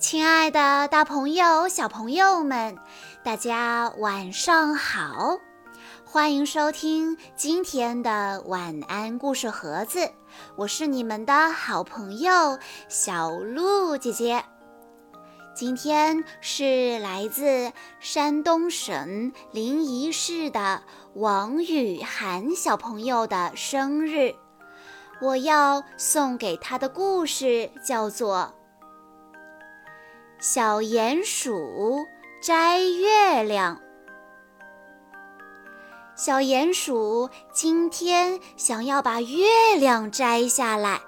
亲爱的，大朋友、小朋友们，大家晚上好！欢迎收听今天的晚安故事盒子，我是你们的好朋友小鹿姐姐。今天是来自山东省临沂市的王雨涵小朋友的生日，我要送给他的故事叫做。小鼹鼠摘月亮。小鼹鼠今天想要把月亮摘下来，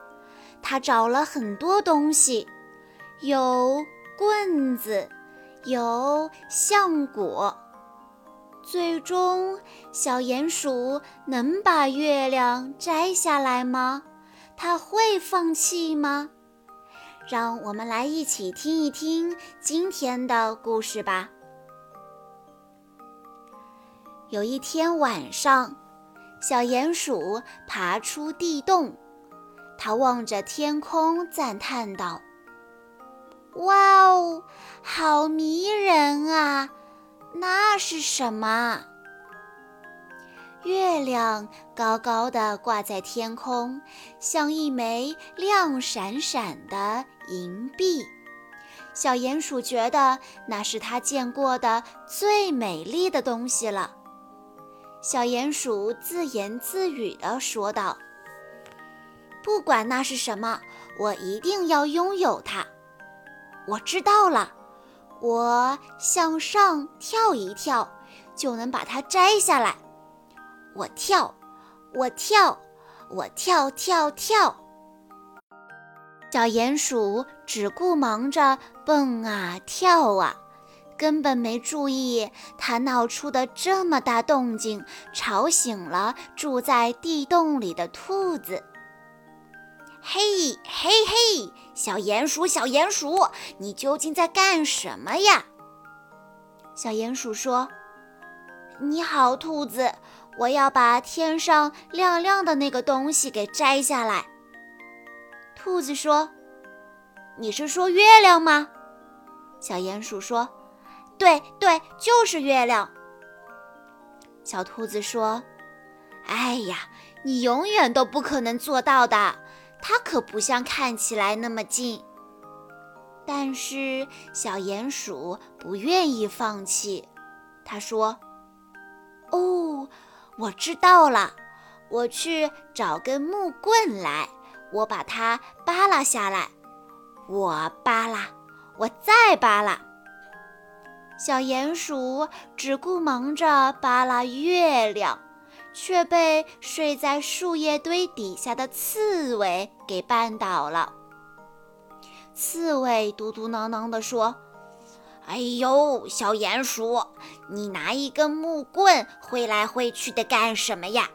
它找了很多东西，有棍子，有橡果。最终，小鼹鼠能把月亮摘下来吗？它会放弃吗？让我们来一起听一听今天的故事吧。有一天晚上，小鼹鼠爬出地洞，它望着天空，赞叹道：“哇哦，好迷人啊！那是什么？”月亮高高的挂在天空，像一枚亮闪闪的银币。小鼹鼠觉得那是它见过的最美丽的东西了。小鼹鼠自言自语地说道：“不管那是什么，我一定要拥有它。我知道了，我向上跳一跳，就能把它摘下来。”我跳，我跳，我跳跳跳。小鼹鼠只顾忙着蹦啊跳啊，根本没注意它闹出的这么大动静，吵醒了住在地洞里的兔子。嘿嘿嘿，小鼹鼠，小鼹鼠，你究竟在干什么呀？小鼹鼠说：“你好，兔子。”我要把天上亮亮的那个东西给摘下来。兔子说：“你是说月亮吗？”小鼹鼠说：“对对，就是月亮。”小兔子说：“哎呀，你永远都不可能做到的，它可不像看起来那么近。”但是小鼹鼠不愿意放弃，他说：“哦。”我知道了，我去找根木棍来，我把它扒拉下来。我扒拉，我再扒拉。小鼹鼠只顾忙着扒拉月亮，却被睡在树叶堆底下的刺猬给绊倒了。刺猬嘟嘟囔囔地说。哎呦，小鼹鼠，你拿一根木棍挥来挥去的干什么呀？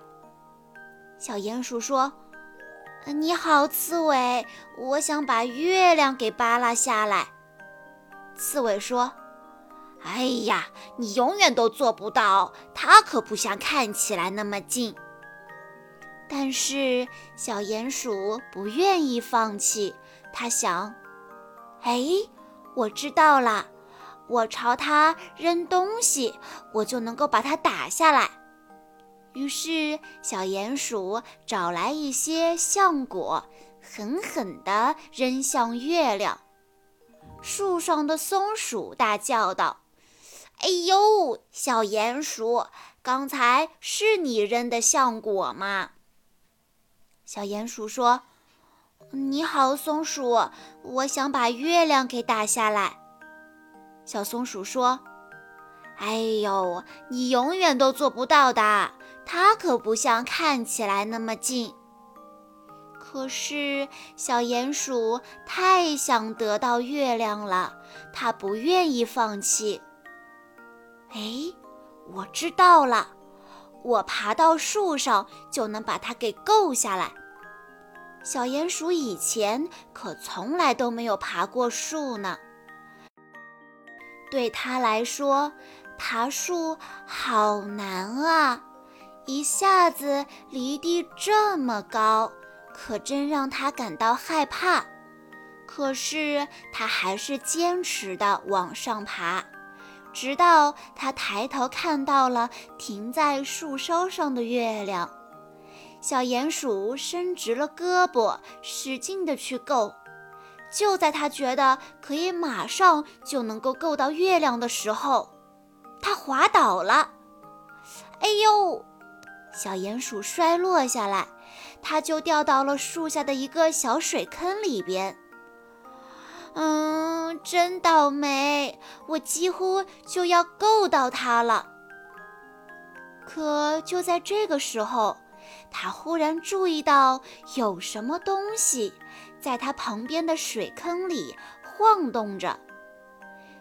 小鼹鼠说：“你好，刺猬，我想把月亮给扒拉下来。”刺猬说：“哎呀，你永远都做不到，它可不像看起来那么近。”但是小鼹鼠不愿意放弃，他想：“哎，我知道了。”我朝它扔东西，我就能够把它打下来。于是，小鼹鼠找来一些橡果，狠狠地扔向月亮。树上的松鼠大叫道：“哎呦，小鼹鼠，刚才是你扔的橡果吗？”小鼹鼠说：“你好，松鼠，我想把月亮给打下来。”小松鼠说：“哎呦，你永远都做不到的，它可不像看起来那么近。”可是小鼹鼠太想得到月亮了，它不愿意放弃。哎，我知道了，我爬到树上就能把它给够下来。小鼹鼠以前可从来都没有爬过树呢。对他来说，爬树好难啊！一下子离地这么高，可真让他感到害怕。可是他还是坚持地往上爬，直到他抬头看到了停在树梢上的月亮。小鼹鼠伸直了胳膊，使劲地去够。就在他觉得可以马上就能够够到月亮的时候，他滑倒了。哎呦！小鼹鼠摔落下来，它就掉到了树下的一个小水坑里边。嗯，真倒霉！我几乎就要够到它了。可就在这个时候，他忽然注意到有什么东西在他旁边的水坑里晃动着。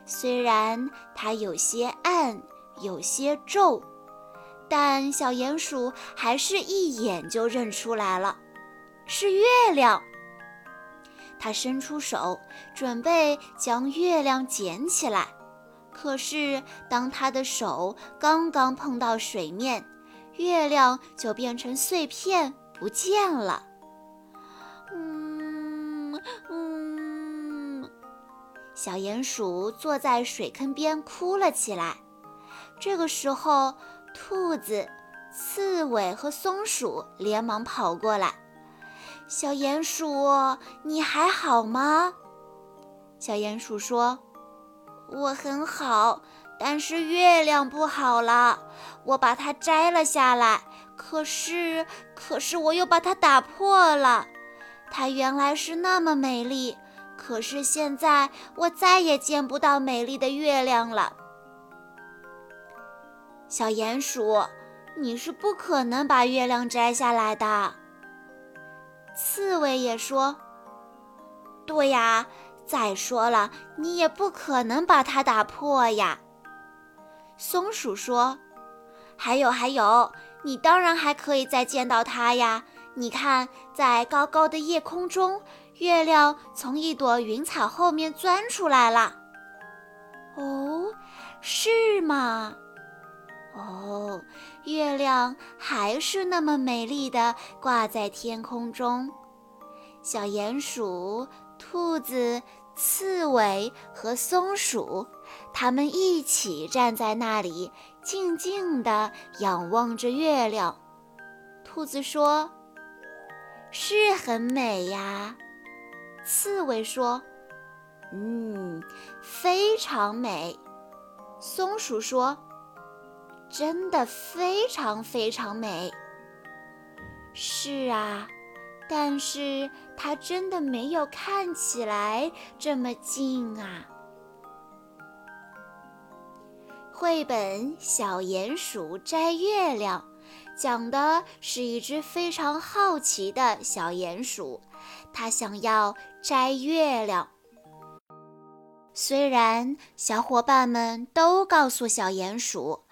虽然它有些暗，有些皱。但小鼹鼠还是一眼就认出来了，是月亮。它伸出手，准备将月亮捡起来。可是，当他的手刚刚碰到水面，月亮就变成碎片不见了。小鼹鼠坐在水坑边哭了起来。这个时候。兔子、刺猬和松鼠连忙跑过来。小鼹鼠，你还好吗？小鼹鼠说：“我很好，但是月亮不好了。我把它摘了下来，可是，可是我又把它打破了。它原来是那么美丽，可是现在我再也见不到美丽的月亮了。”小鼹鼠，你是不可能把月亮摘下来的。刺猬也说：“对呀，再说了，你也不可能把它打破呀。”松鼠说：“还有还有，你当然还可以再见到它呀！你看，在高高的夜空中，月亮从一朵云彩后面钻出来了。哦，是吗？”哦，月亮还是那么美丽的挂在天空中。小鼹鼠、兔子、刺猬和松鼠，它们一起站在那里，静静地仰望着月亮。兔子说：“是很美呀。”刺猬说：“嗯，非常美。”松鼠说。真的非常非常美。是啊，但是它真的没有看起来这么近啊。绘本《小鼹鼠摘月亮》讲的是一只非常好奇的小鼹鼠，它想要摘月亮。虽然小伙伴们都告诉小鼹鼠。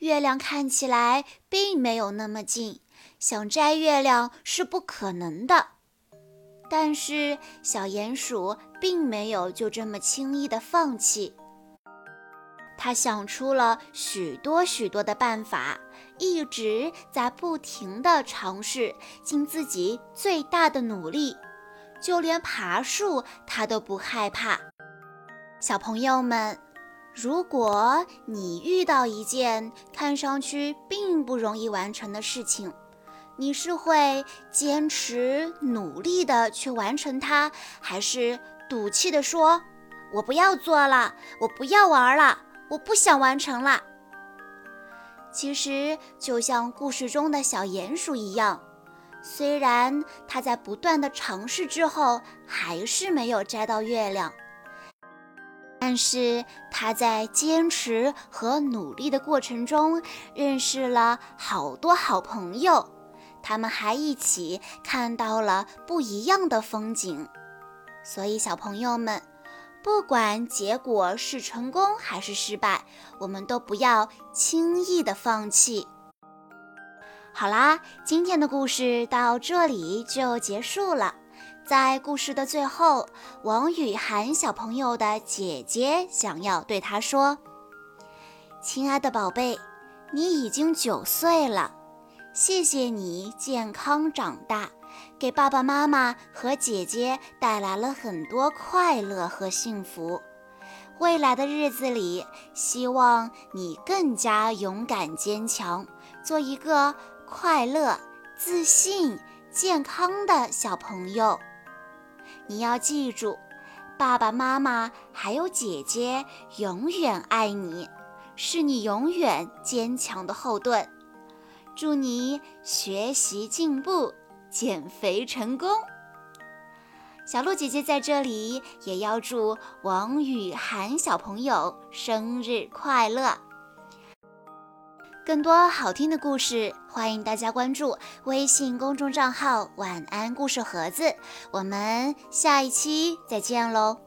月亮看起来并没有那么近，想摘月亮是不可能的。但是小鼹鼠并没有就这么轻易的放弃，他想出了许多许多的办法，一直在不停地尝试，尽自己最大的努力，就连爬树他都不害怕。小朋友们。如果你遇到一件看上去并不容易完成的事情，你是会坚持努力的去完成它，还是赌气的说“我不要做了，我不要玩了，我不想完成了”？其实就像故事中的小鼹鼠一样，虽然它在不断的尝试之后，还是没有摘到月亮。但是他在坚持和努力的过程中，认识了好多好朋友，他们还一起看到了不一样的风景。所以，小朋友们，不管结果是成功还是失败，我们都不要轻易的放弃。好啦，今天的故事到这里就结束了。在故事的最后，王雨涵小朋友的姐姐想要对他说：“亲爱的宝贝，你已经九岁了，谢谢你健康长大，给爸爸妈妈和姐姐带来了很多快乐和幸福。未来的日子里，希望你更加勇敢坚强，做一个快乐、自信、健康的小朋友。你要记住，爸爸妈妈还有姐姐永远爱你，是你永远坚强的后盾。祝你学习进步，减肥成功！小鹿姐姐在这里也要祝王雨涵小朋友生日快乐！更多好听的故事，欢迎大家关注微信公众账号“晚安故事盒子”。我们下一期再见喽！